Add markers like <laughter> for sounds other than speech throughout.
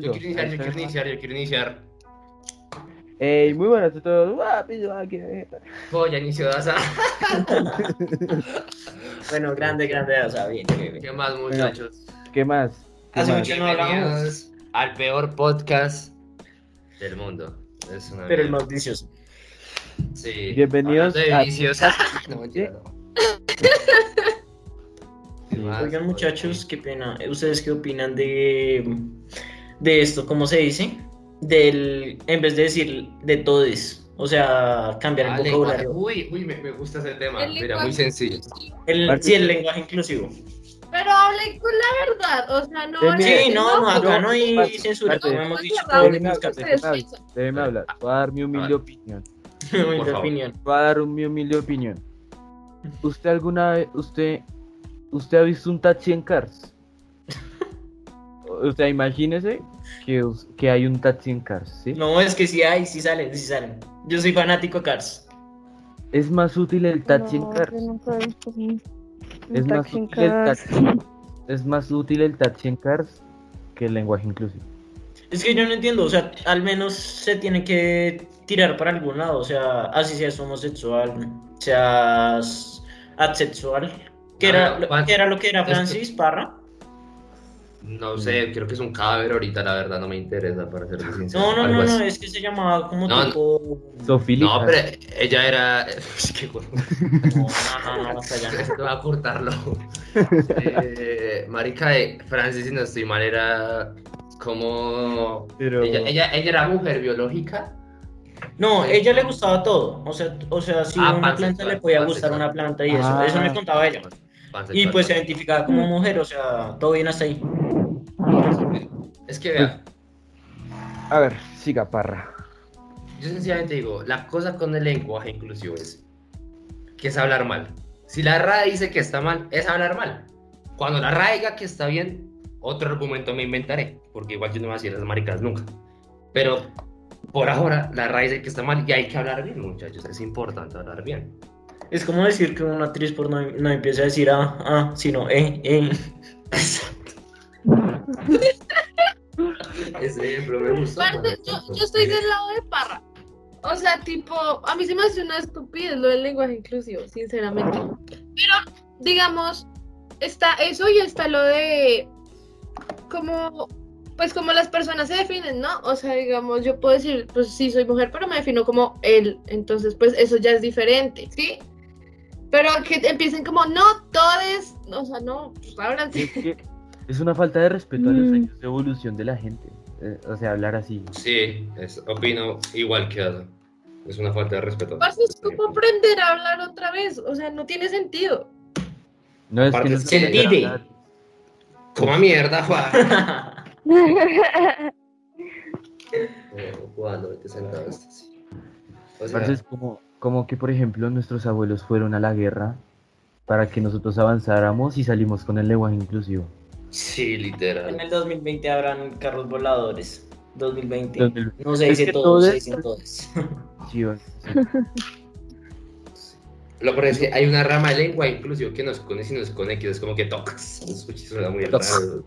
Yo quiero iniciar, yo quiero iniciar, yo quiero iniciar. Ey, muy buenas a todos. Pillo, qué- ya inició Daza. Bueno, grande, grande, bien. ¿Qué más, muchachos? ¿Qué más? ¿Qué Hace más? mucho no hablamos, Bienvenidos al peor podcast del mundo. Es una pero el más vicioso. Sí. Bienvenidos Hablando de a- <laughs> no, no. ¿Qué más? Oigan, muchachos, qué pena. ¿Ustedes qué opinan de, de esto? ¿Cómo se dice? Del, en vez de decir de todes, o sea, cambiar Ah, el lenguaje. vocabulario. Uy, uy, me, me gusta ese tema. El Mira, muy sencillo. El, sí, el lenguaje inclusivo. Pero hablen con la verdad, o sea, no. Sí, no, no, acá no hay censura, como hemos dicho Déjeme hablar. Voy a dar mi humilde Ah. opinión. <laughs> Humilde favor. opinión. Voy a dar mi humilde opinión. ¿Usted alguna vez, usted, usted ha visto un taxi en Cars? <laughs> O sea, imagínese que, que hay un taxi en Cars, ¿sí? No, es que sí hay, sí salen, sí salen. Yo soy fanático de Cars. Es más útil el taxi en Cars. yo nunca he visto un, un Es más útil el Cars. taxi. Es más útil el taxi en Cars que el lenguaje inclusivo. Es que yo no entiendo, o sea, al menos se tiene que tirar para algún lado, o sea, así seas homosexual, seas asexual, Ah, era, no, que era lo que era Francis Parra. No sé, creo que es un cadáver ahorita, la verdad, no me interesa, para ser sincero. No, no, Algo no, así. no, es que se llamaba como No, tipo... No, pero ella era. <laughs> Es que bueno, No, no, no, no, no <laughs> voy a cortarlo. Eh, marica, eh, Francis, si no estoy mal, era como. Pero- Ella, ella, ella era mujer biológica. No, ella le gustaba todo, o sea, o sea, si Ah, una planta pansexual, le podía pansexual. gustar una planta y eso, Ah. eso me contaba ella. Y pues se identificaba como mujer, o sea, todo bien hasta ahí. Es que vea, A ver, siga, Parra. yo sencillamente digo, la cosa con el lenguaje inclusivo es que es hablar mal. Si la RAE dice que está mal, es hablar mal. Cuando la RAE diga que está bien, otro argumento me inventaré, porque igual yo no voy a decir esas maricas nunca. Pero por ahora la RAE dice que está mal y hay que hablar bien, muchachos. Es importante hablar bien. Es como decir que una actriz por no, no empieza a decir ah, ah, sino eh, eh. Ese ejemplo me gustó. Yo, yo estoy del lado de Parra. O sea, tipo, a mí se me hace una estupidez lo del lenguaje inclusivo, sinceramente. Pero, digamos, está eso y está lo de como, pues como las personas se definen, ¿no? O sea, digamos, yo puedo decir, pues sí, soy mujer, pero me defino como él. Entonces, pues eso ya es diferente, ¿sí? Pero que empiecen como, no, todes, o sea, no, pues ahora Es sí. que es una falta de respeto a los Mm. años de evolución de la gente. Eh, o sea, hablar así. Sí, es- opino igual que Ada. Es una falta de respeto. Es como aprender a hablar otra vez, o sea, no tiene sentido. No es que Aparte, no se. Coma mierda, Juan. <laughs> Eh, Juan, no te sentado esto, sí. O sea, Parce, es como, como que, por ejemplo, nuestros abuelos fueron a la guerra para que nosotros avanzáramos y salimos con el lenguaje inclusivo. sí, En literal. el 2020 habrán carros voladores. 2020. 2020. No se dice que todo, se dicen todos. <laughs> Sí, o- sí. Lo peor es que hay una rama de lengua inclusive que nos con y nos con X. Es como que tocas. <laughs> Suena muy raro.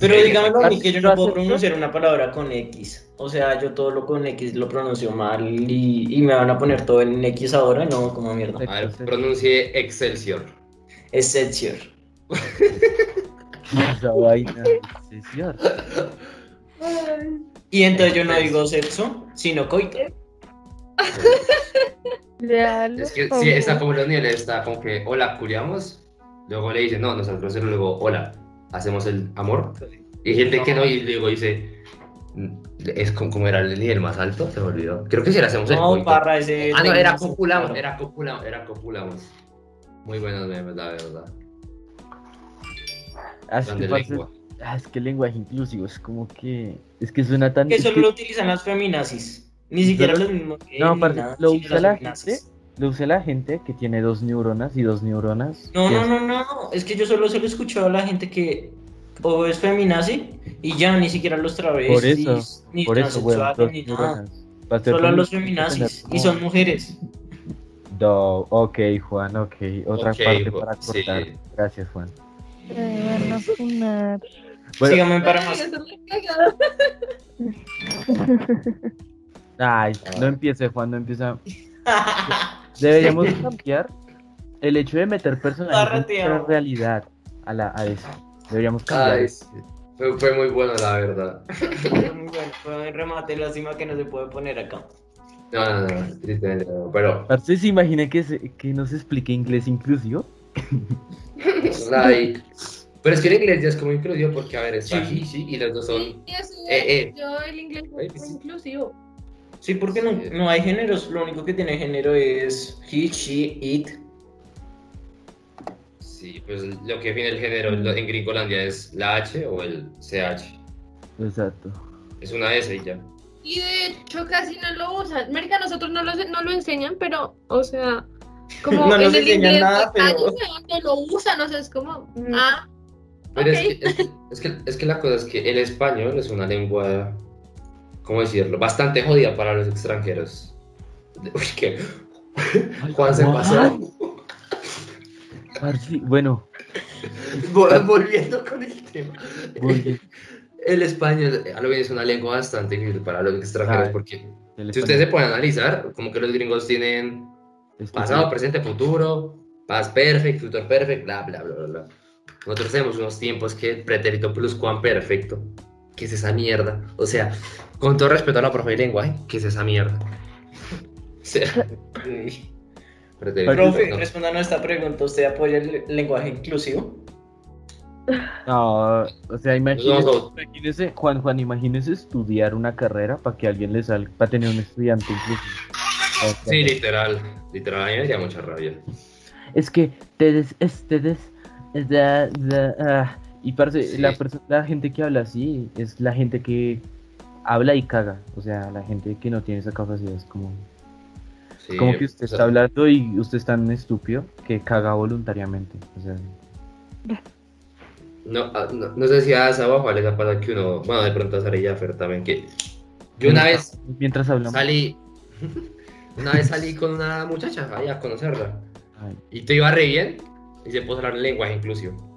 Pero Sí, dígamelo a mí que yo no ¿Lo puedo pronunciar una palabra con X. O sea, yo todo lo con X lo pronuncio mal y, y me van a poner todo en X ahora, no, como mierda. A ver, pronuncie Excelsior. Excelsior. Esa vaina. Sí, cierto. Y entonces yo no digo sexo, sino coito. Real, Es que si está como los niveles, está como que hola, culiamos. Luego le dicen, no, nosotros hacemos luego hola, hacemos el amor. Y hay gente que no, y luego dice, mm, es como, como era el nivel más alto, se me olvidó. Creo que si le hacemos el No, coito. parra ese. Ah, no, era copulamos, claro. era copulamos, era copulamos. Muy buenos memes, la verdad. Ah, es, que, lengua. ah, es que el lenguaje inclusivo es como que. Es que suena tan. Que es solo que lo utilizan las feminazis. Ni siquiera los mismos. que No, ni parce, nada, lo usa las la feminazis. Lo usa la gente que tiene dos neuronas y dos neuronas. No, no, es- no, no. Es que yo solo se lo he escuchado a la gente que o es feminazi y ya ni siquiera los travestis, Por eso, ni por eso, dos ni nada. neuronas. Va a ser Solo a los feminazis. Y son mujeres. No, ok, Juan, ok. Otra parte Juan, para sí. cortar. Gracias, Juan. Me van a funar. Bueno, Síganme para más. <laughs> ay, no empiece, Juan, no empieza. <laughs> Deberíamos cambiar el hecho de meter personajes en realidad a, la, a eso. Deberíamos cambiar. Ay, sí. fue, fue muy bueno, la verdad. Fue muy bueno, fue un remate, lástima que no se puede poner acá. No, no, no, tristemente no, pero ¿se imagina que, se, que no se explique inglés inclusivo? <laughs> like, pero es que el inglés ya es como inclusivo porque, a ver, está Sí. she, y los dos son... Sí, eso Eh, eh. Yo el inglés es sí. inclusivo. Sí, porque no, no hay géneros, lo único que tiene género es he, she, it. Sí, pues lo que define el género en Gringolandia es la H o el CH. Exacto. Es una S y ya. Y de hecho casi no lo usan. América nosotros no lo, no lo enseñan, pero, o sea, como <laughs> No en nos el enseñan inglés nada, pero- que lo usan, o sea, es como, Mm. ah, Pero ok. es, que, es, que, es, que, es que la cosa es que el español es una lengua, ¿cómo decirlo? Bastante jodida para los extranjeros. <laughs> Uy, que Juan se pasó. Bueno, Vol- Volviendo con el tema. <laughs> El español, a lo bien, es una lengua bastante difícil para los extranjeros porque si ustedes se pueden analizar, como que los gringos tienen es que pasado, sí. presente, futuro, past perfect, future perfect, bla, bla, bla, bla. Nosotros tenemos unos tiempos que pretérito pluscuamperfecto, ¿qué es esa mierda? O sea, con todo respeto a la profe de lenguaje, ¿qué es esa mierda? O sea, <laughs> Profe, no. respondan a esta pregunta, ¿usted apoya el lenguaje inclusivo? No, o sea, imagínese, No, no. imagínese, Juan, Juan, imagínese estudiar una carrera para que alguien le salga, para tener un estudiante inclusive. O sea, Sí, literal, literal, a mí me daría mucha rabia. Es que ustedes, ustedes, da, da, ah. Y parce, Sí. la, la gente que habla así es la gente que habla y caga, o sea, la gente que no tiene esa capacidad es como, Sí, como que usted está hablando y usted es tan estúpido que caga voluntariamente, o sea, No, ah, no, no sé si a Asa o les ha pasado que uno, bueno, de pronto a Sara y Jaffer también, que yo una vez mientras hablamos, salí, <laughs> una vez salí con una muchacha ahí a conocerla, Ay, y te iba re bien, y se puso a hablar en lenguaje inclusivo.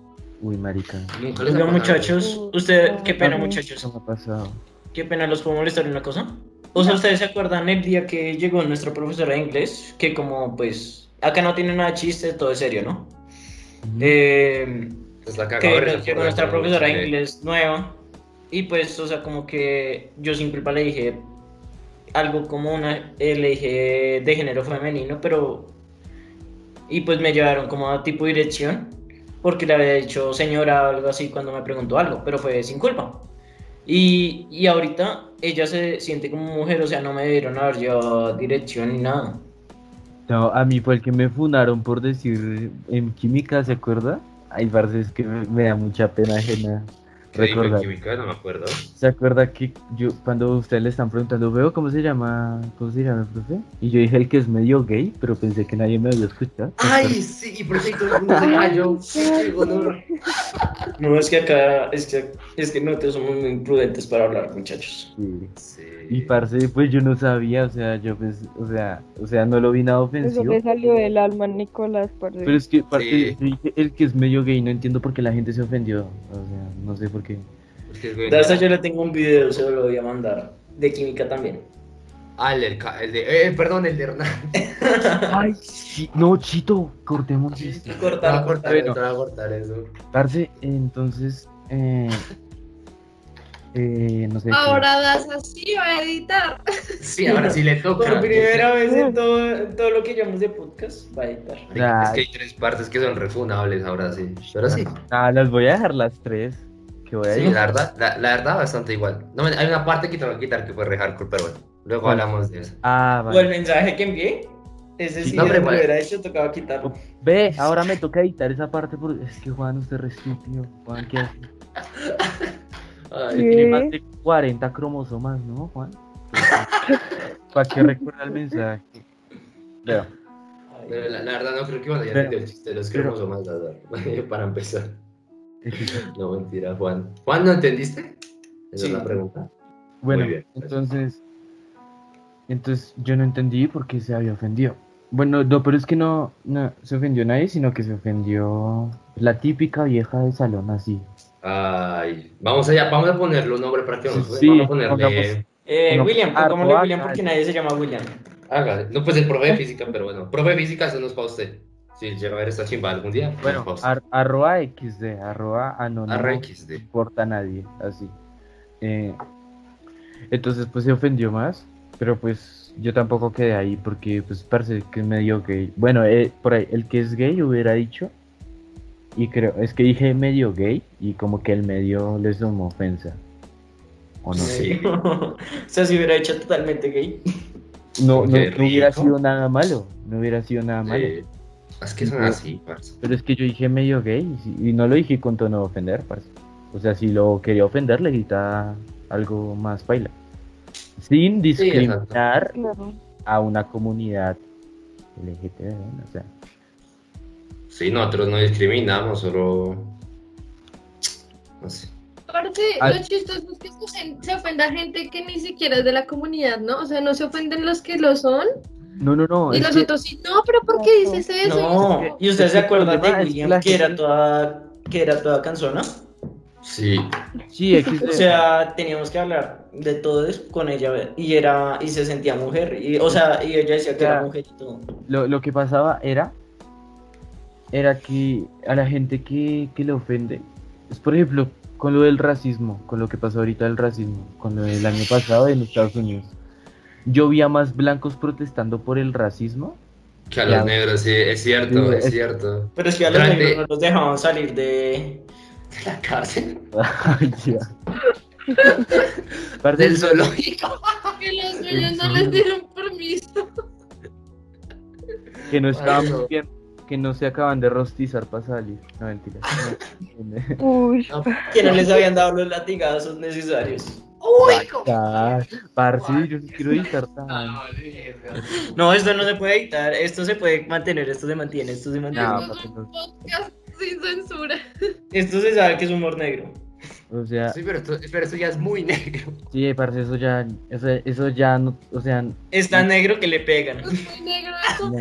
Uy, marica, Nunca les ha Oiga, muchachos, usted, qué pena, Ay. muchachos. ¿qué me ha pasado? Qué pena, ¿los puedo molestar en una cosa? O sea, ¿ustedes se acuerdan el día que llegó nuestra profesora de inglés? Que como, pues, acá no tiene nada de chiste, todo es serio, ¿no? Eh, Es la que por nuestra profesora de inglés nueva. Y pues, o sea, como que yo sin culpa le dije algo como una, eh, le dije de género femenino, pero... Y pues me llevaron como a tipo dirección, porque le había dicho señora o algo así cuando me preguntó algo, pero fue sin culpa. Y, y ahorita ella se siente como mujer, o sea, no me dieron haber llevado dirección ni nada. No, a mí fue el que me funaron por decir en química, ¿se acuerda? Ay, parce, que me, me da mucha pena ajena ¿Qué dijo en recordar. química? No me acuerdo. ¿Se acuerda que yo, cuando ustedes le están preguntando, veo cómo se llama, cómo se llama el profe? Y yo dije el que es medio gay, pero pensé que nadie me había escuchado. Ay, sí, y por eso honor. No, es que acá, es que, es que nosotros somos muy imprudentes para hablar, muchachos. Sí. Sí. Y parce, pues yo no sabía, o sea, yo pues, o sea, o sea, no lo vi nada Eso ofensivo. le salió del alma Nicolás, parce. Pero es que, parce, Sí. yo dije el que es medio gay, no entiendo por qué la gente se ofendió. O sea, no sé por qué. Es que es güey. De esa yo le tengo un video, se lo voy a mandar. De química también. Ah, el, el de. Eh, perdón, el de Hernán. <laughs> Ay, sí, no, Chito, cortemos esto. Cortar, cortar, cortar. te voy a cortar eso. Parce, entonces, eh, eh, no sé. qué. Ahora das así va a editar. Sí, ahora sí le toca. Por primera vez en todo, en todo lo que llamamos de podcast, va a editar. Es que hay tres partes que son refunables ahora sí. Pero sí. Ah, las voy a dejar las tres. Que voy a Sí, la verdad, la, la verdad, bastante igual. No, hay una parte que te voy a quitar que fue re hardcore, pero bueno. Luego ¿Cuál? hablamos de eso. Ah, O el vale. mensaje que envié, ese Sí, no, hombre, lo bueno. hubiera hecho, tocaba quitarlo. Ve, ahora me toca editar esa parte porque es que Juan, usted es re estúpido. Juan, ¿qué hace? <laughs> Ay. Tiene más de 40 cromosomas, ¿no, Juan? <laughs> ¿Para qué recuerda el mensaje? Pero la, la verdad no creo que van a Pero- entender el chiste de los pero- cromosomas, la verdad, <laughs> para empezar. <laughs> No, mentira, Juan. ¿Juan, no entendiste? Esa Sí. es la pregunta. Bueno, Muy bien. entonces, entonces yo no entendí por qué se había ofendido. Bueno, no, pero es que no, no se ofendió nadie, sino que se ofendió la típica vieja de salón así. Ay, vamos allá, vamos a ponerle un nombre para que nos Sí, vamos a ponerle. pongamos- Eh, No, William, pongámosle William porque nadie se llama William. Hágale. No, pues el profe de física, pero bueno, profe de física, eso no es para usted. Si llega a ver esta chimba algún día, Bueno, no ar- arroba XD, arroba anónimo. Arra No XD. importa a nadie, así. Eh, entonces, pues se ofendió más, pero pues yo tampoco quedé ahí porque, pues, parece que es medio gay. Bueno, eh, por ahí, el que es gay hubiera dicho, y creo, es que dije medio gay, y como que el medio les tomó ofensa. ¿O no? Sí. <laughs> o sea, si hubiera hecho totalmente gay. No, no, no hubiera sido nada malo, no hubiera sido nada malo. Es que son así, parce. Pero es que yo dije medio gay y, y no lo dije con tono de ofender, parce. O sea, si lo quería ofender, le gritaba algo más baila. Sin discriminar a una comunidad LGTB, ¿no? o sea. Sí, nosotros no discriminamos, solo. No sé. Aparte, lo chistoso es que se ofenda gente que ni siquiera es de la comunidad, ¿no? O sea, no se ofenden los que lo son No, no, no. y los que- otros sí. No, pero ¿por qué dices eso? No, ¿y ustedes se acuerdan de que William que era toda, que era toda canzona? Sí. Sí. <laughs> O sea, teníamos que hablar de todo eso con ella y era y se sentía mujer y o sea, y ella decía que era mujer y todo. lo, lo que pasaba era era que a la gente que, que le ofende es por ejemplo con lo del racismo con lo que pasó ahorita del racismo con lo del año pasado en Estados Unidos yo vi a más blancos protestando por el racismo Que a Ya. los negros, sí, es cierto, Sí, es es- cierto. Pero es que a los negros no los dejaban salir de La cárcel. <laughs> Ay, ya. Parce, Del zoológico. <laughs> Que los dueños no les dieron permiso. que no estaban no. bien, que no se acaban de rostizar para salir no mentira <laughs> No. Uy, que no les habían dado los latigazos necesarios. Ah, parce, yo no quiero editar tan No, esto no se puede editar, esto se puede mantener, esto se mantiene, esto se mantiene. No, no. podcast sin censura. Esto se sabe que es humor negro. o sea Sí, pero esto, pero esto ya es muy negro. sí parce eso ya eso, eso ya no o sea Es tan negro que le pegan. Es muy negro eso, <laughs>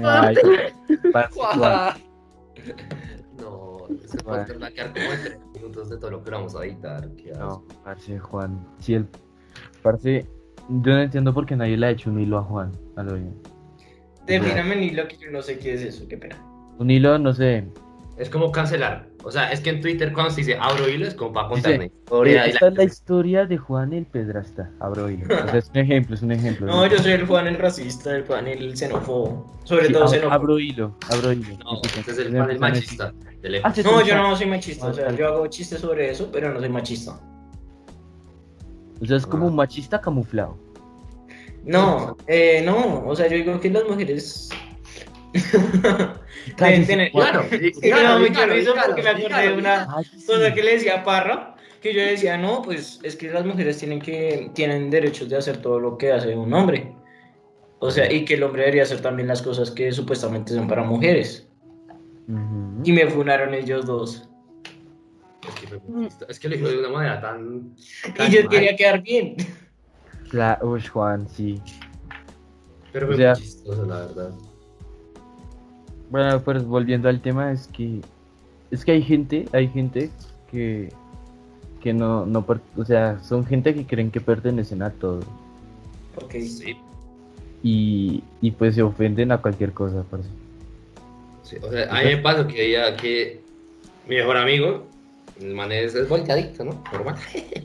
No, va a quedar como en tres minutos de todo lo que vamos a editar. Qué no parce Juan si el parce yo no entiendo por qué nadie le ha hecho un hilo a Juan a lo bien Defíname ni lo que yo no sé qué es eso, qué pena. un hilo no sé Es como cancelar. O sea, es que en Twitter cuando se dice abro hilo es como para contar Dice, una historia. y esta es la historia de Juan el Pedrasta abro hilo o sea es un ejemplo es un ejemplo No, yo soy el Juan el racista, el Juan el xenófobo. Sobre Sí, todo ab- xenófobo. abro hilo abro hilo No, este es el empiezan a machista. Ah, sí, No, sí, yo sí. no soy machista, o sea, yo hago chistes sobre eso, pero no soy machista. O sea, es como Ah. un machista camuflado. No, eh, no, o sea, yo digo que las mujeres tener... <laughs> Claro, que me mucha risa porque me acordé de una cosa que le decía a Parra, que yo decía, no, pues es que las mujeres tienen que tienen derechos de hacer todo lo que hace un hombre. O sea, y que el hombre debería hacer también las cosas que supuestamente son para mujeres. Ujú. Y me funaron ellos dos. Es que, lo dijo de una manera tan. tan Y yo mal, quería quedar bien. Uy, Juan, sí. Pero o fue sea- muy chistoso, la verdad. Bueno, pues volviendo al tema, es que es que hay gente, hay gente que que no, no, o sea, son gente que creen que pertenecen a todo Ok. Sí, y, y pues se ofenden a cualquier cosa, parce. sí. O sea, a mí me pasa que ya que mi mejor amigo, el man es, es volteadito, ¿no? Normal.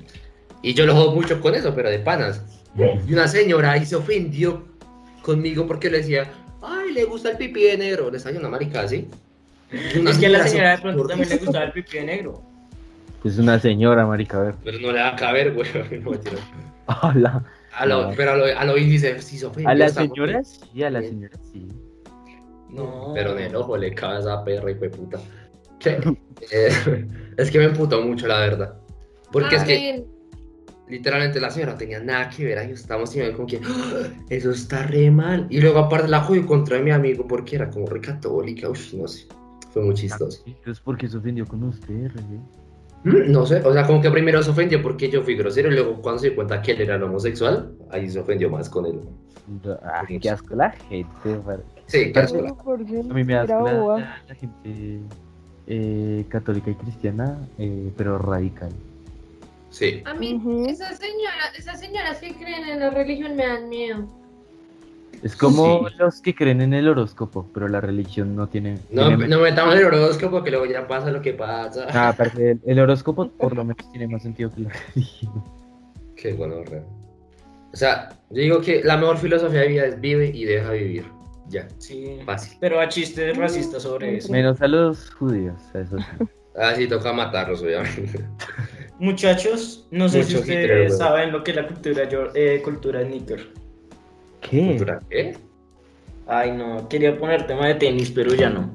<laughs> y yo lo jodo mucho con eso, pero de panas. Y una señora ahí se ofendió conmigo porque le decía, ay, le gusta el pipí de negro. Le salió una marica así. Una Es que a la se- señora de pronto también le gustaba el pipí de negro. Es una señora, marica, a ver. Pero no le va a caber, güey. <laughs> No. Hola. A lo. Pero a lo, a lo índice sí se ofendió. A la esta señora mujer. sí, a la señora sí. No. Pero en el ojo le cabe a esa perra y fue puta. <laughs> Eh, <laughs> es que me emputó mucho, la verdad. Porque es que. Literalmente la señora no tenía nada que ver ahí. Estábamos y como que "Ah, eso está re mal. Y luego, aparte, la jodí contra mi amigo porque era como re católica. Uy, no sé. Fue muy chistoso. Entonces, ¿por qué se ofendió con usted, Rey? Mm, No sé, o sea, como que primero se ofendió porque yo fui grosero y luego cuando se dio cuenta que él era homosexual, ahí se ofendió más con él. Ah, qué asco la gente. Sí, Pero- asco. Pero ¿por qué A mí me asco la, la- la gente eh, católica y cristiana, eh, pero radical. Sí. A mí, esas señoras, esas señoras que creen en la religión me dan miedo. Es como Sí. los que creen en el horóscopo, pero la religión no tiene... No, tiene- no metamos el horóscopo que luego ya pasa lo que pasa. Ah, el, el horóscopo por lo menos tiene más sentido que la religión. Qué bueno, re. O sea, yo digo que la mejor filosofía de vida es vive y deja vivir. Ya, Sí. fácil. Pero a chistes racistas sobre eso. Menos a los judíos, a eso sí. Así toca matarlos, obviamente. <laughs> Muchachos, no sé si ustedes saben lo que es la cultura, yo- eh, cultura sneaker. ¿Qué? Cultura, ¿Qué? Ay, no, quería poner tema de tenis, pero ya no.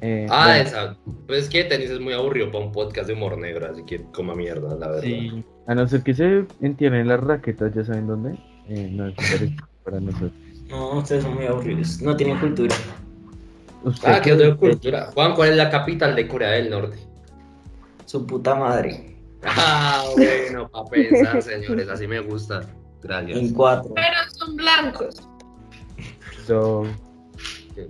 Eh, Ah, bueno, esa. Pues es que tenis es muy aburrido para un podcast de humor negro, así que coma mierda, la verdad. sí. A no ser que se entierren las raquetas, ¿ya saben dónde? Eh, no es <laughs> para nosotros. No, ustedes son muy aburridos, no tienen cultura. Usted- Ah, que de cultura. Juan, ¿cuál es la capital de Corea del Norte? Su puta madre. Ah, bueno, para pensar, señores, así me gusta. En Gracias. cuatro. Pero son blancos. So, Qué.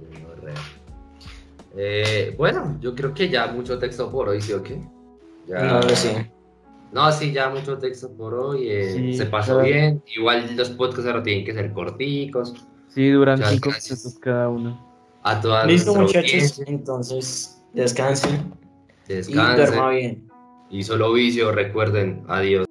Eh, bueno, yo creo que ya mucho texto por hoy, ¿sí o qué? Ya- No sé. No, sí, ya mucho texto por hoy. eh, Sí, se pasó claro. bien. Igual los podcasts ahora tienen que ser corticos. sí, duran Muchas cinco gracias. minutos cada uno. A todas Listo, muchachos. audiencia, Entonces, descansen y Descansen. bien. Y solo vicio, recuerden. Adiós.